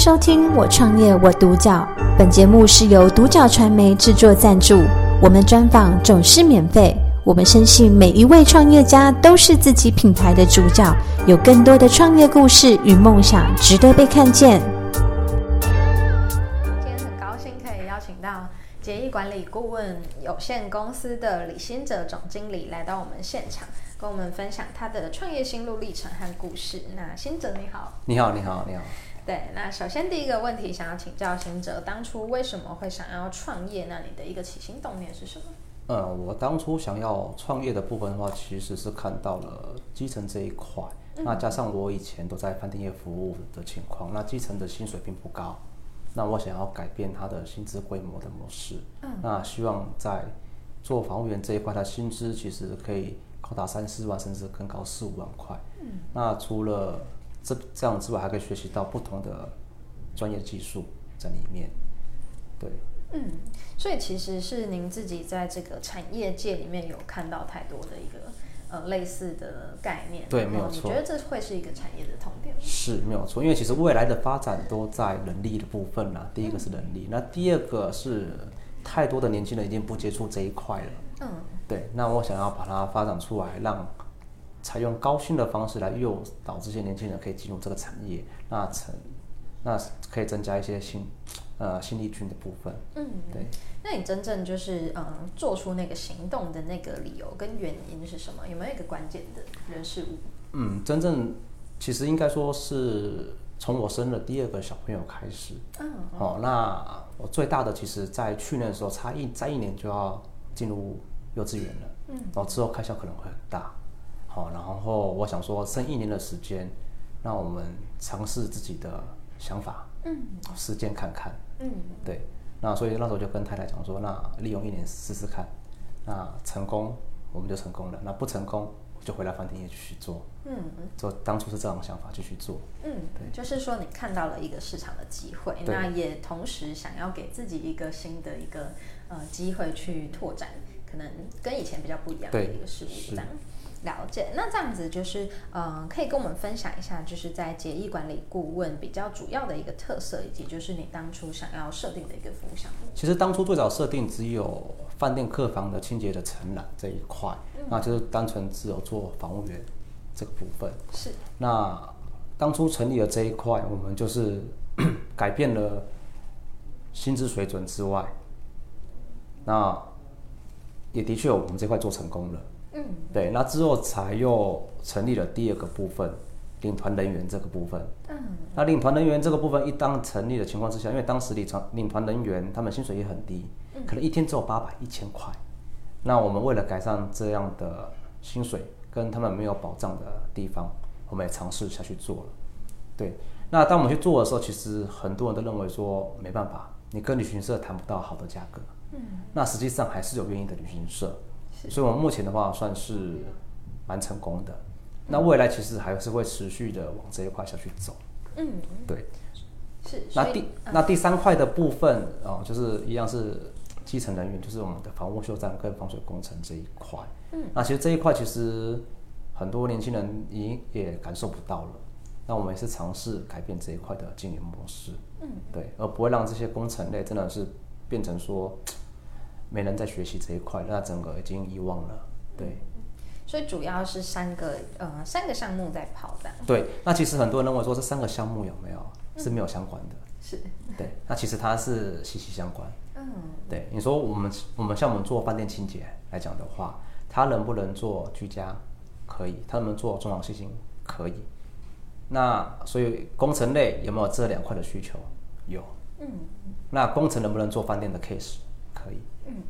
收听《我创业我独角》，本节目是由独角传媒制作赞助，我们专访总是免费。我们深信每一位创业家都是自己品牌的主角，有更多的创业故事与梦想值得被看见。今天很高兴可以邀请到杰翼管理顾问有限公司的李新哲总经理来到我们现场。跟我们分享他的创业心路历程和故事。那新哲你好，你好，你好，你好。对，那首先第一个问题想要请教行者，当初为什么会想要创业？那你的一个起心动念是什么？呃，我当初想要创业的部分的话，其实是看到了基层这一块。嗯、那加上我以前都在饭店业服务的情况，那基层的薪水并不高。那我想要改变他的薪资规模的模式。嗯。那希望在做房务员这一块，他薪资其实可以。高达三四万，甚至更高四五万块。嗯，那除了这这样之外，还可以学习到不同的专业技术在里面。对，嗯，所以其实是您自己在这个产业界里面有看到太多的一个呃类似的概念。对，没有错。你觉得这会是一个产业的痛点？是没有错，因为其实未来的发展都在人力的部分啦。第一个是人力，嗯、那第二个是太多的年轻人已经不接触这一块了。嗯。对，那我想要把它发展出来，让采用高薪的方式来诱导这些年轻人可以进入这个产业，那成，那可以增加一些新，呃，新力军的部分。嗯，对。那你真正就是嗯做出那个行动的那个理由跟原因是什么？有没有一个关键的人事物？嗯，真正其实应该说是从我生了第二个小朋友开始。嗯。好、哦，那我最大的其实在去年的时候，差一再一年就要进入。幼稚园了，嗯，然后之后开销可能会很大，好，然后我想说剩一年的时间，让我们尝试自己的想法，嗯，实践看看，嗯，对，那所以那时候就跟太太讲说，那利用一年试试看，那成功我们就成功了，那不成功就回来饭店业继续做，嗯，做当初是这样想法继续做，嗯，对，就是说你看到了一个市场的机会，那也同时想要给自己一个新的一个呃机会去拓展。可能跟以前比较不一样的一个事物，这样了解。那这样子就是，嗯，可以跟我们分享一下，就是在杰翼管理顾问比较主要的一个特色，以及就是你当初想要设定的一个服务项目。其实当初最早设定只有饭店客房的清洁的承揽这一块，嗯，那就是单纯只有做房务员这个部分。是。那当初成立了这一块，我们就是改变了薪资水准之外，那。也的确，我们这块做成功了。嗯，对，那之后才又成立了第二个部分，领团人员这个部分。嗯，那领团人员这个部分一旦成立的情况之下，因为当时领团领团人员他们薪水也很低，可能一天只有八百一千块。那我们为了改善这样的薪水跟他们没有保障的地方，我们也尝试下去做了。对，那当我们去做的时候，其实很多人都认为说没办法，你跟旅行社谈不到好的价格。嗯，那实际上还是有愿意的旅行社，所以我们目前的话算是蛮成功的。那未来其实还是会持续的往这一块下去走。嗯，对，是。那第那第三块的部分哦，就是一样是基层人员，就是我们的房屋修缮跟防水工程这一块。嗯，那其实这一块其实很多年轻人已也感受不到了。那我们也是尝试改变这一块的经营模式。嗯，对，而不会让这些工程类真的是变成说。没人在学习这一块，那整个已经遗忘了。对，所以主要是三个呃三个项目在跑的。对，那其实很多人认为说这三个项目有没有是没有相关的？是。对，那其实它是息息相关。嗯。对，你说我们我们像我们做饭店清洁来讲的话，它能不能做居家？可以。它能不能做中小型？可以。那所以工程类有没有这两块的需求？有。嗯。那工程能不能做饭店的 case？可以。嗯，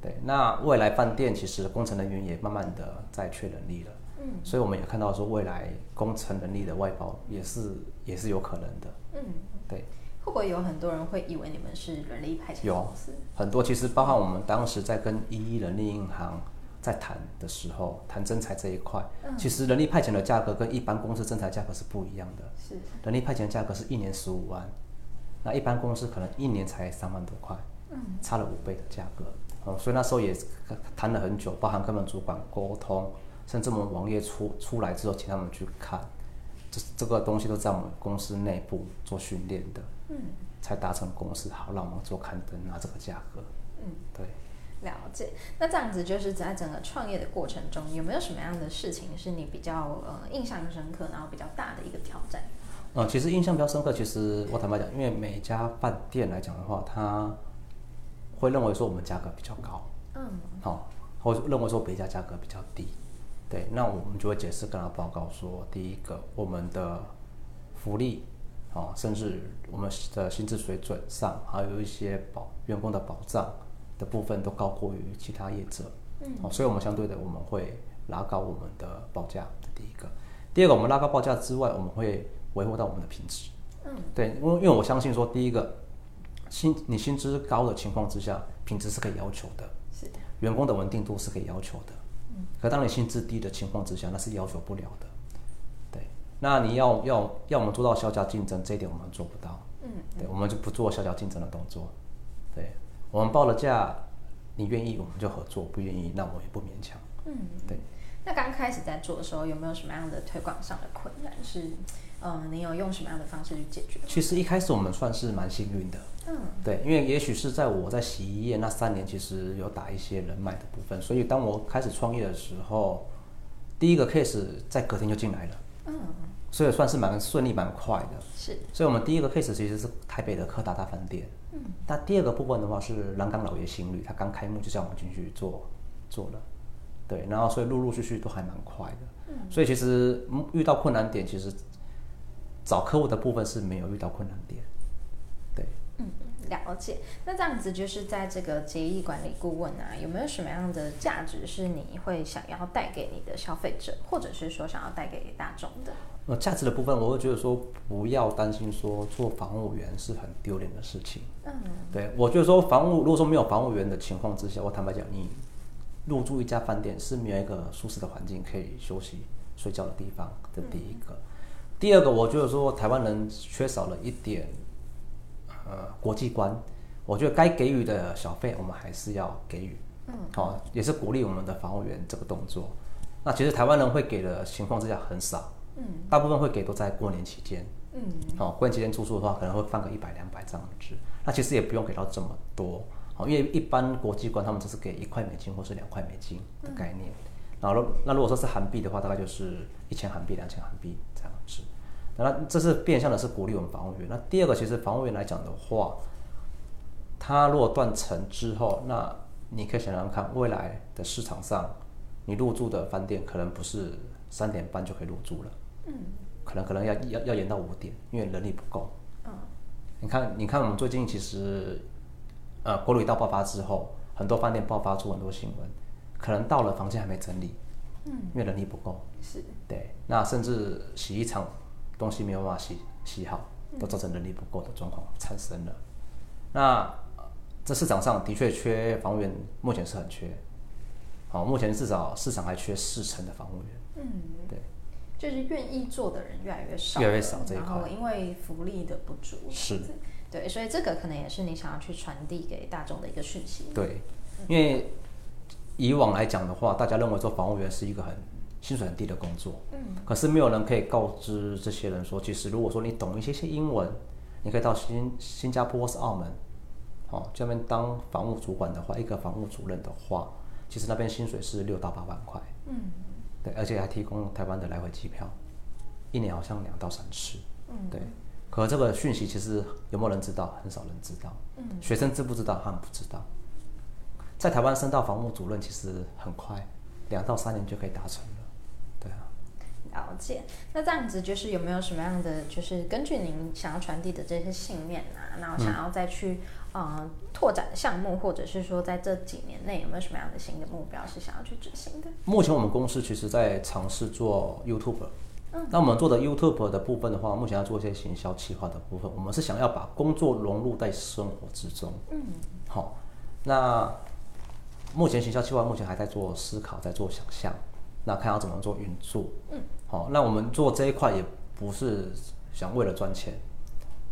对，那未来饭店其实工程人员也慢慢的在缺人力了，嗯，所以我们也看到说未来工程人力的外包也是也是有可能的，嗯，对，会不会有很多人会以为你们是人力派遣公司？有很多，其实包含我们当时在跟一一人力银行在谈的时候，谈征才这一块，嗯，其实人力派遣的价格跟一般公司征才价格是不一样的，是，人力派遣的价格是一年十五万，那一般公司可能一年才三万多块。差了五倍的价格，哦，所以那时候也谈了很久，包含跟他们主管沟通，甚至我们网页出出来之后，请他们去看，这这个东西都在我们公司内部做训练的，嗯，才达成共识，好，让我们做刊登拿这个价格，嗯，对，了解。那这样子就是在整个创业的过程中，有没有什么样的事情是你比较呃印象深刻，然后比较大的一个挑战？嗯，其实印象比较深刻，其实我坦白讲，因为每家饭店来讲的话，他会认为说我们价格比较高，嗯，好，或认为说别家价格比较低。对，那我们就会解释跟他报告说，第一个，我们的福利，哦，甚至我们的薪资水准上，还有一些保员工的保障的部分，都高过于其他业者，嗯，哦所以我们相对的，我们会拉高我们的报价。第一个，第二个，我们拉高报价之外，我们会维护到我们的品质，嗯，对，因为因为我相信说，第一个，薪你薪资高的情况之下，品质是可以要求的，是的，员工的稳定度是可以要求的。可当你薪资低的情况之下，那是要求不了的。对，那你要要要我们做到削价竞争，这一点我们做不到。嗯，对，我们就不做削价竞争的动作。对，我们报了价，你愿意我们就合作，不愿意那我也不勉强。嗯，对。那刚开始在做的时候，有没有什么样的推广上的困难？是，嗯，你有用什么样的方式去解决？其实一开始我们算是蛮幸运的。嗯，对，因为也许是在我在洗衣业那三年，其实有打一些人脉的部分，所以当我开始创业的时候，第一个 case 在隔天就进来了。嗯，所以算是蛮顺利、蛮快的。是，所以我们第一个 case 其实是台北的柯达大饭店。嗯，那第二个部分的话是蓝港老爷新旅，他刚开幕就叫我们进去做做了。对，然后所以陆陆续续都还蛮快的。嗯，所以其实遇到困难点，其实找客户的部分是没有遇到困难点。嗯，了解。那这样子就是在这个节义管理顾问啊，有没有什么样的价值是你会想要带给你的消费者，或者是说想要带给大众的？呃，价值的部分，我会觉得说不要担心说做房务员是很丢脸的事情。嗯，对，我觉得说房务如果说没有房务员的情况之下，我坦白讲，你入住一家饭店是没有一个舒适的环境可以休息睡觉的地方，这第一个。嗯。第二个，我觉得说台湾人缺少了一点。呃，国际观，我觉得该给予的小费，我们还是要给予，嗯，好、哦，也是鼓励我们的防务员这个动作。那其实台湾人会给的情况之下很少，嗯，大部分会给都在过年期间，嗯，好、哦，过年期间住宿的话，可能会放个一百两百这样子。那其实也不用给到这么多，好、哦，因为一般国际观他们只是给一块美金或是两块美金的概念。嗯、然后，那如果说是韩币的话，大概就是一千韩币、两千韩币。那这是变相的，是鼓励我们房务员。那第二个，其实房务员来讲的话，他如果断层之后，那你可以想想看，未来的市场上，你入住的饭店可能不是三点半就可以入住了，嗯，可能可能要要要延到五点，因为人力不够。嗯，你看，你看我们最近其实，呃，国旅大爆发之后，很多饭店爆发出很多新闻，可能到了房间还没整理，嗯，因为人力不够。是，对，那甚至洗衣厂。东西没有办法洗洗好，都造成人力不够的状况产生了。那这市场上的确缺房务员，目前是很缺。好，目前至少市场还缺四成的房务员。嗯，对，就是愿意做的人越来越少，越来越少这一块。然后因为福利的不足，是，对，所以这个可能也是你想要去传递给大众的一个讯息。对，因为以往来讲的话，大家认为做房务员是一个很。薪水很低的工作，嗯，可是没有人可以告知这些人说，其实如果说你懂一些些英文，你可以到新新加坡或是澳门，哦，这边当房务主管的话，一个房务主任的话，其实那边薪水是六到八万块，嗯，对，而且还提供台湾的来回机票，一年好像两到三次，嗯，对，可这个讯息其实有没有人知道？很少人知道，嗯，学生知不知道？他们不知道，在台湾升到房务主任其实很快，两到三年就可以达成了。了解，那这样子就是有没有什么样的，就是根据您想要传递的这些信念啊，然后想要再去、嗯、呃拓展项目，或者是说在这几年内有没有什么样的新的目标是想要去执行的？目前我们公司其实在尝试做 YouTube，嗯，那我们做的 YouTube 的部分的话，目前要做一些行销企划的部分，我们是想要把工作融入在生活之中，嗯，好，那目前行销企划目前还在做思考，在做想象。那看要怎么做运作，嗯，好，那我们做这一块也不是想为了赚钱，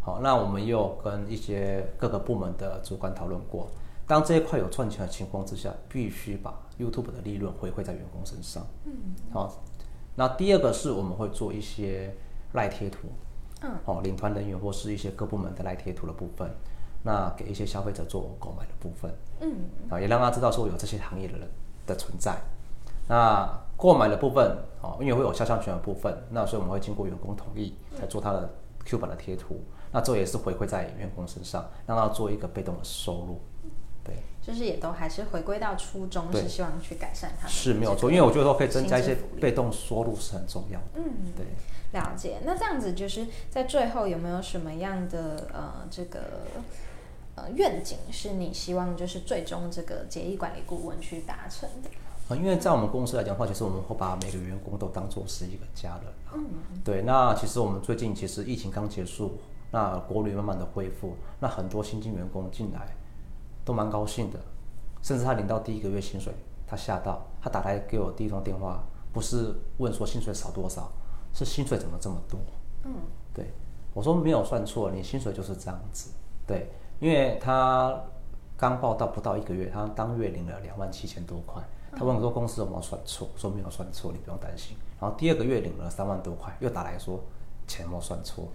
好，那我们又跟一些各个部门的主管讨论过，当这一块有赚钱的情况之下，必须把 YouTube 的利润回馈在员工身上，嗯，好，那第二个是我们会做一些赖贴图，嗯，哦，领团人员或是一些各部门的赖贴图的部分，那给一些消费者做购买的部分，嗯，啊，也让他知道说有这些行业的人的存在。那购买的部分，哦，因为会有肖像权的部分，那所以我们会经过员工同意来做他的 Q 版的贴图，那这也是回馈在员工身上，让他做一个被动的收入。对，就是也都还是回归到初衷，是希望去改善他们。是没有错，因为我觉得说可以增加一些被动收入是很重要的。嗯，对，了解。那这样子就是在最后有没有什么样的呃这个呃愿景，是你希望就是最终这个结义管理顾问去达成的？啊，因为在我们公司来讲的话，其实我们会把每个员工都当做是一个家人。嗯，对。那其实我们最近其实疫情刚结束，那国旅慢慢的恢复，那很多新进员工进来。都蛮高兴的，甚至他领到第一个月薪水，他吓到，他打来给我第一通电话，不是问说薪水少多少，是薪水怎么这么多？嗯，对，我说没有算错，你薪水就是这样子，对，因为他刚报到不到一个月，他当月领了两万七千多块，他问我说公司有没有算错，我说没有算错，你不用担心。然后第二个月领了三万多块，又打来说钱有没有算错，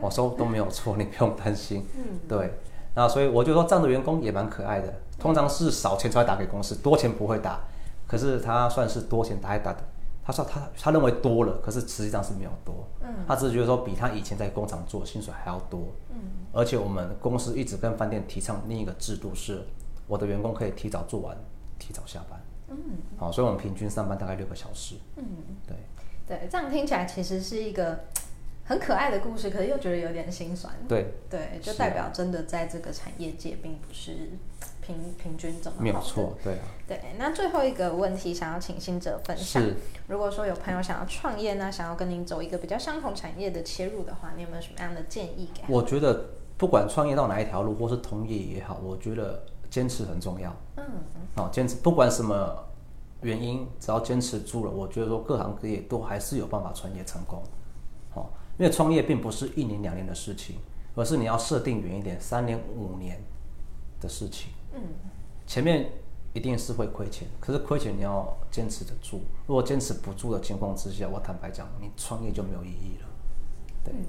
我说都没有错，你不用担心。嗯，对。那所以我就说这样的员工也蛮可爱的，通常是少钱才会打给公司，多钱不会打。可是他算是多钱打一打的，他说他他认为多了，可是实际上是没有多。嗯，他只是觉得说比他以前在工厂做薪水还要多。嗯，而且我们公司一直跟饭店提倡另一个制度是，我的员工可以提早做完，提早下班。嗯，好，所以我们平均上班大概六个小时。嗯，对，对，这样听起来其实是一个。很可爱的故事，可是又觉得有点心酸。对对，就代表真的在这个产业界并不是平平均怎么好。没有错，对啊。对，那最后一个问题，想要请新者分享。是。如果说有朋友想要创业呢，想要跟您走一个比较相同产业的切入的话，你有没有什么样的建议给？我觉得不管创业到哪一条路，或是同业也好，我觉得坚持很重要。嗯。好，坚持，不管什么原因，只要坚持住了，我觉得说各行各业都还是有办法创业成功。好。因为创业并不是一年两年的事情，而是你要设定远一点，三年五年的事情。嗯，前面一定是会亏钱，可是亏钱你要坚持得住。如果坚持不住的情况之下，我坦白讲，你创业就没有意义了。对。嗯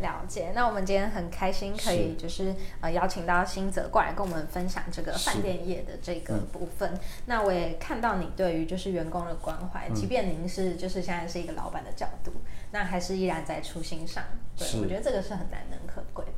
了解，那我们今天很开心可以就是，是呃邀请到新泽过来跟我们分享这个饭店业的这个部分。嗯、那我也看到你对于就是员工的关怀，嗯、即便您是就是现在是一个老板的角度，那还是依然在初心上。对，我觉得这个是很难能可贵